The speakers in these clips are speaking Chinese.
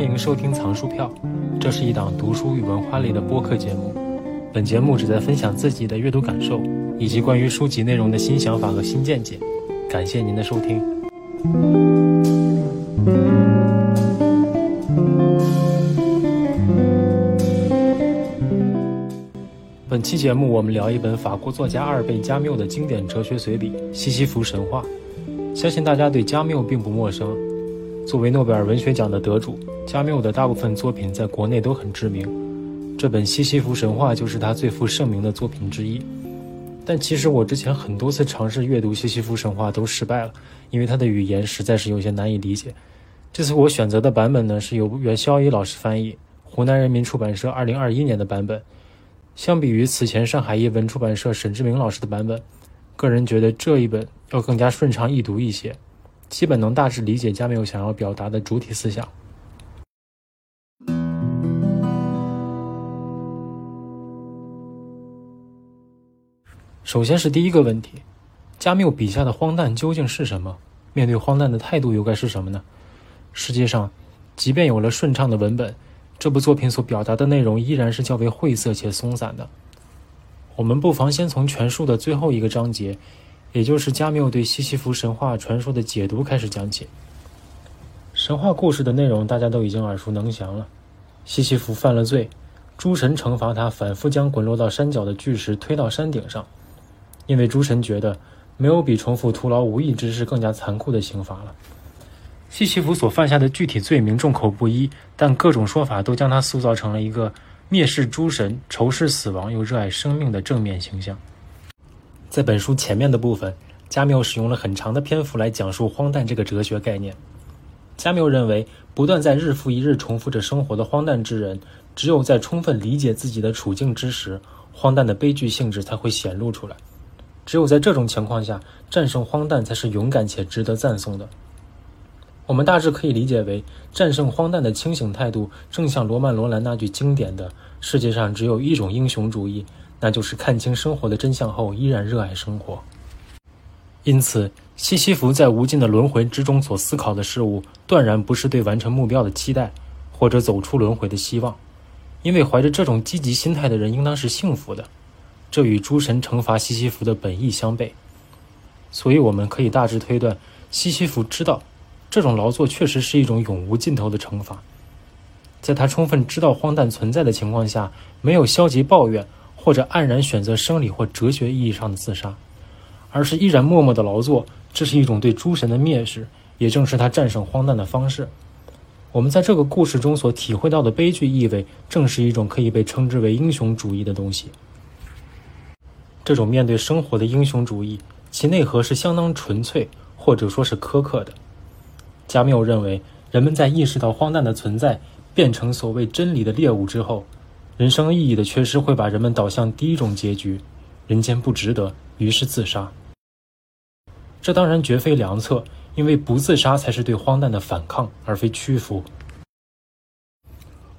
欢迎收听藏书票，这是一档读书与文化类的播客节目。本节目旨在分享自己的阅读感受，以及关于书籍内容的新想法和新见解。感谢您的收听。本期节目，我们聊一本法国作家阿尔贝·加缪的经典哲学随笔《西西弗神话》。相信大家对加缪并不陌生。作为诺贝尔文学奖的得主，加缪的大部分作品在国内都很知名。这本《西西弗神话》就是他最负盛名的作品之一。但其实我之前很多次尝试阅读《西西弗神话》都失败了，因为他的语言实在是有些难以理解。这次我选择的版本呢，是由袁肖一老师翻译，湖南人民出版社2021年的版本。相比于此前上海译文出版社沈志明老师的版本，个人觉得这一本要更加顺畅易读一些。基本能大致理解加缪想要表达的主体思想。首先是第一个问题：加缪笔下的荒诞究竟是什么？面对荒诞的态度又该是什么呢？实际上，即便有了顺畅的文本，这部作品所表达的内容依然是较为晦涩且松散的。我们不妨先从全书的最后一个章节。也就是加缪对西西弗神话传说的解读开始讲起。神话故事的内容大家都已经耳熟能详了。西西弗犯了罪，诸神惩罚他，反复将滚落到山脚的巨石推到山顶上，因为诸神觉得没有比重复徒劳无益之事更加残酷的刑罚了。西西弗所犯下的具体罪名众口不一，但各种说法都将他塑造成了一个蔑视诸神、仇视死亡又热爱生命的正面形象。在本书前面的部分，加缪使用了很长的篇幅来讲述荒诞这个哲学概念。加缪认为，不断在日复一日重复着生活的荒诞之人，只有在充分理解自己的处境之时，荒诞的悲剧性质才会显露出来。只有在这种情况下，战胜荒诞才是勇敢且值得赞颂的。我们大致可以理解为，战胜荒诞的清醒态度，正像罗曼·罗兰那句经典的“世界上只有一种英雄主义”。那就是看清生活的真相后，依然热爱生活。因此，西西弗在无尽的轮回之中所思考的事物，断然不是对完成目标的期待，或者走出轮回的希望。因为怀着这种积极心态的人，应当是幸福的。这与诸神惩罚西西弗的本意相悖。所以，我们可以大致推断，西西弗知道，这种劳作确实是一种永无尽头的惩罚。在他充分知道荒诞存在的情况下，没有消极抱怨。或者黯然选择生理或哲学意义上的自杀，而是依然默默的劳作，这是一种对诸神的蔑视，也正是他战胜荒诞的方式。我们在这个故事中所体会到的悲剧意味，正是一种可以被称之为英雄主义的东西。这种面对生活的英雄主义，其内核是相当纯粹，或者说是苛刻的。加缪认为，人们在意识到荒诞的存在，变成所谓真理的猎物之后。人生意义的缺失会把人们导向第一种结局：人间不值得，于是自杀。这当然绝非良策，因为不自杀才是对荒诞的反抗，而非屈服。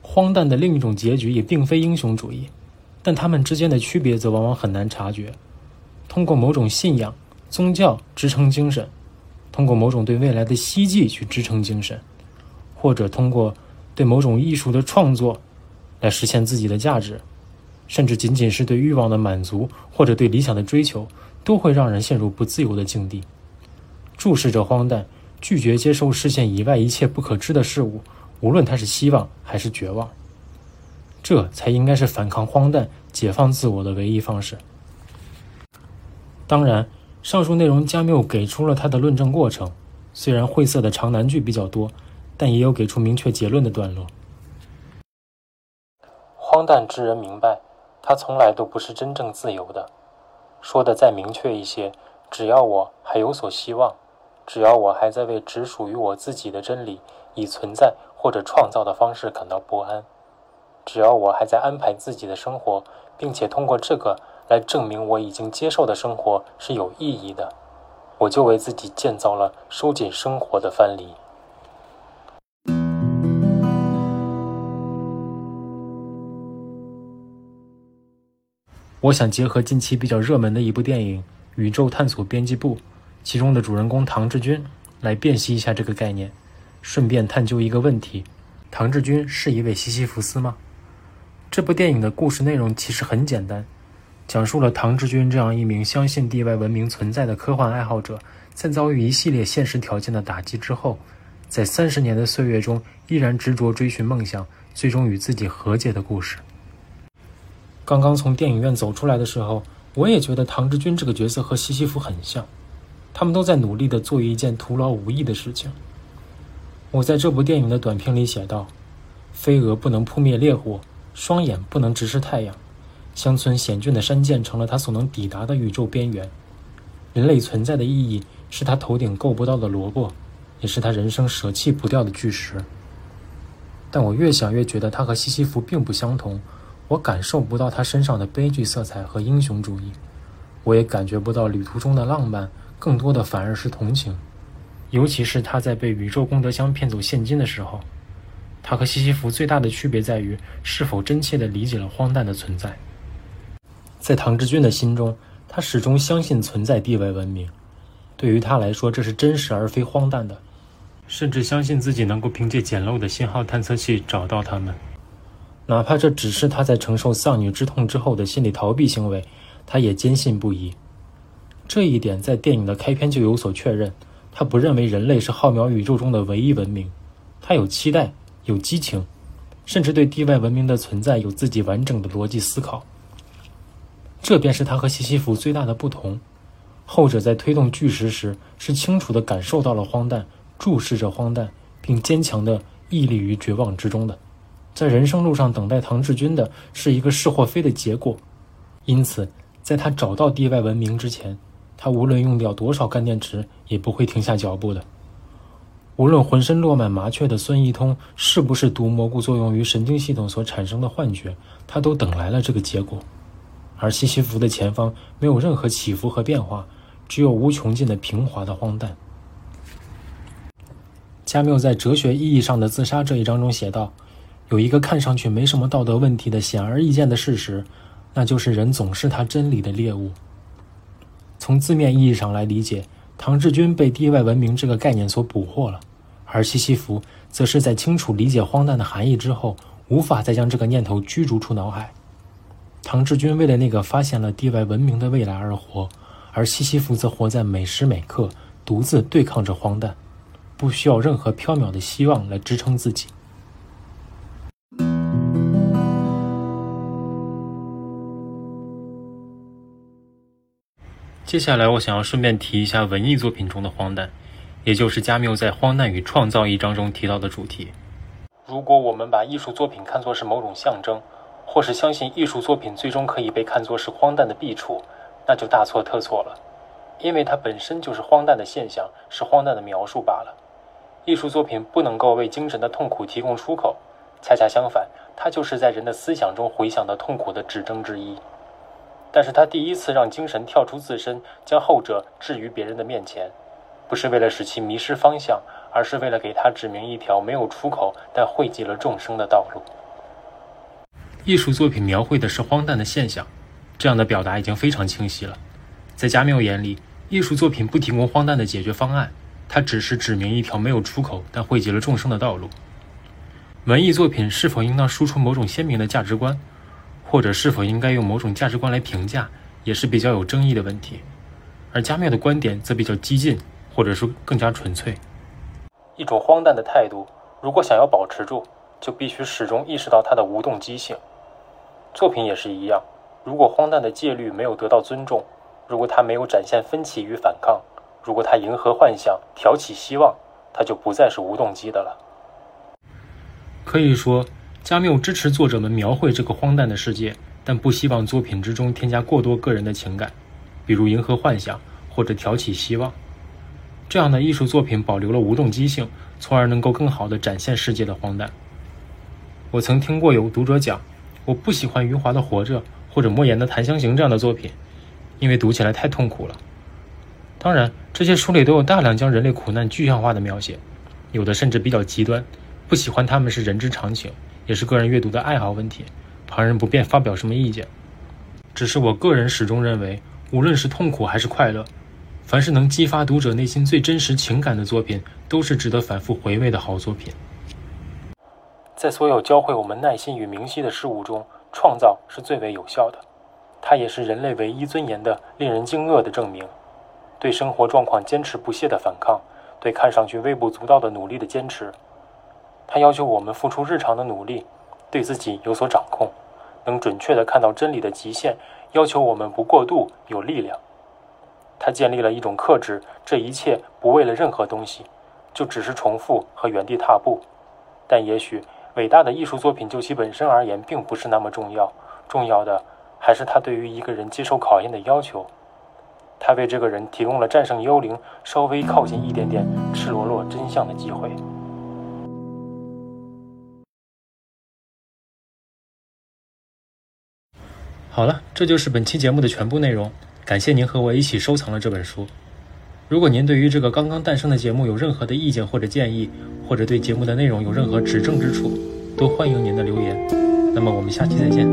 荒诞的另一种结局也并非英雄主义，但他们之间的区别则往往很难察觉。通过某种信仰、宗教支撑精神，通过某种对未来的希冀去支撑精神，或者通过对某种艺术的创作。来实现自己的价值，甚至仅仅是对欲望的满足或者对理想的追求，都会让人陷入不自由的境地。注视着荒诞，拒绝接受视线以外一切不可知的事物，无论它是希望还是绝望，这才应该是反抗荒诞、解放自我的唯一方式。当然，上述内容加缪给出了他的论证过程，虽然晦涩的长难句比较多，但也有给出明确结论的段落。荒诞之人明白，他从来都不是真正自由的。说的再明确一些，只要我还有所希望，只要我还在为只属于我自己的真理以存在或者创造的方式感到不安，只要我还在安排自己的生活，并且通过这个来证明我已经接受的生活是有意义的，我就为自己建造了收紧生活的藩篱。我想结合近期比较热门的一部电影《宇宙探索编辑部》，其中的主人公唐志军来辨析一下这个概念，顺便探究一个问题：唐志军是一位西西弗斯吗？这部电影的故事内容其实很简单，讲述了唐志军这样一名相信地外文明存在的科幻爱好者，在遭遇一系列现实条件的打击之后，在三十年的岁月中依然执着追寻梦想，最终与自己和解的故事。刚刚从电影院走出来的时候，我也觉得唐志军这个角色和西西弗很像，他们都在努力地做一件徒劳无益的事情。我在这部电影的短评里写道：“飞蛾不能扑灭烈火。”双眼不能直视太阳，乡村险峻的山涧成了他所能抵达的宇宙边缘。人类存在的意义是他头顶够不到的萝卜，也是他人生舍弃不掉的巨石。但我越想越觉得他和西西弗并不相同，我感受不到他身上的悲剧色彩和英雄主义，我也感觉不到旅途中的浪漫，更多的反而是同情，尤其是他在被宇宙功德箱骗走现金的时候。他和西西弗最大的区别在于是否真切地理解了荒诞的存在。在唐志军的心中，他始终相信存在地外文明，对于他来说，这是真实而非荒诞的，甚至相信自己能够凭借简陋的信号探测器找到他们，哪怕这只是他在承受丧女之痛之后的心理逃避行为，他也坚信不疑。这一点在电影的开篇就有所确认。他不认为人类是浩渺宇宙中的唯一文明，他有期待。有激情，甚至对地外文明的存在有自己完整的逻辑思考。这便是他和西西弗最大的不同。后者在推动巨石时，是清楚地感受到了荒诞，注视着荒诞，并坚强地屹立于绝望之中的。在人生路上等待唐志军的是一个是或非的结果。因此，在他找到地外文明之前，他无论用掉多少干电池，也不会停下脚步的。无论浑身落满麻雀的孙一通是不是毒蘑菇作用于神经系统所产生的幻觉，他都等来了这个结果。而西西弗的前方没有任何起伏和变化，只有无穷尽的平滑的荒诞。加缪在哲学意义上的自杀这一章中写道：“有一个看上去没什么道德问题的显而易见的事实，那就是人总是他真理的猎物。”从字面意义上来理解。唐志军被地外文明这个概念所捕获了，而西西弗则是在清楚理解荒诞的含义之后，无法再将这个念头驱逐出脑海。唐志军为了那个发现了地外文明的未来而活，而西西弗则活在每时每刻，独自对抗着荒诞，不需要任何缥缈的希望来支撑自己。接下来，我想要顺便提一下文艺作品中的荒诞，也就是加缪在《荒诞与创造》一章中提到的主题。如果我们把艺术作品看作是某种象征，或是相信艺术作品最终可以被看作是荒诞的弊处，那就大错特错了，因为它本身就是荒诞的现象，是荒诞的描述罢了。艺术作品不能够为精神的痛苦提供出口，恰恰相反，它就是在人的思想中回响的痛苦的指征之一。但是他第一次让精神跳出自身，将后者置于别人的面前，不是为了使其迷失方向，而是为了给他指明一条没有出口但汇集了众生的道路。艺术作品描绘的是荒诞的现象，这样的表达已经非常清晰了。在加缪眼里，艺术作品不提供荒诞的解决方案，它只是指明一条没有出口但汇集了众生的道路。文艺作品是否应当输出某种鲜明的价值观？或者是否应该用某种价值观来评价，也是比较有争议的问题。而加缪的观点则比较激进，或者说更加纯粹。一种荒诞的态度，如果想要保持住，就必须始终意识到它的无动机性。作品也是一样，如果荒诞的戒律没有得到尊重，如果它没有展现分歧与反抗，如果它迎合幻想、挑起希望，它就不再是无动机的了。可以说。加缪支持作者们描绘这个荒诞的世界，但不希望作品之中添加过多个人的情感，比如迎合幻想或者挑起希望。这样的艺术作品保留了无动机性，从而能够更好地展现世界的荒诞。我曾听过有读者讲，我不喜欢余华的《活着》或者莫言的《檀香刑》这样的作品，因为读起来太痛苦了。当然，这些书里都有大量将人类苦难具象化的描写，有的甚至比较极端，不喜欢他们是人之常情。也是个人阅读的爱好问题，旁人不便发表什么意见。只是我个人始终认为，无论是痛苦还是快乐，凡是能激发读者内心最真实情感的作品，都是值得反复回味的好作品。在所有教会我们耐心与明晰的事物中，创造是最为有效的。它也是人类唯一尊严的、令人惊愕的证明。对生活状况坚持不懈的反抗，对看上去微不足道的努力的坚持。它要求我们付出日常的努力，对自己有所掌控，能准确地看到真理的极限。要求我们不过度，有力量。他建立了一种克制，这一切不为了任何东西，就只是重复和原地踏步。但也许伟大的艺术作品就其本身而言，并不是那么重要。重要的还是它对于一个人接受考验的要求。他为这个人提供了战胜幽灵、稍微靠近一点点赤裸裸真相的机会。好了，这就是本期节目的全部内容。感谢您和我一起收藏了这本书。如果您对于这个刚刚诞生的节目有任何的意见或者建议，或者对节目的内容有任何指正之处，都欢迎您的留言。那么我们下期再见。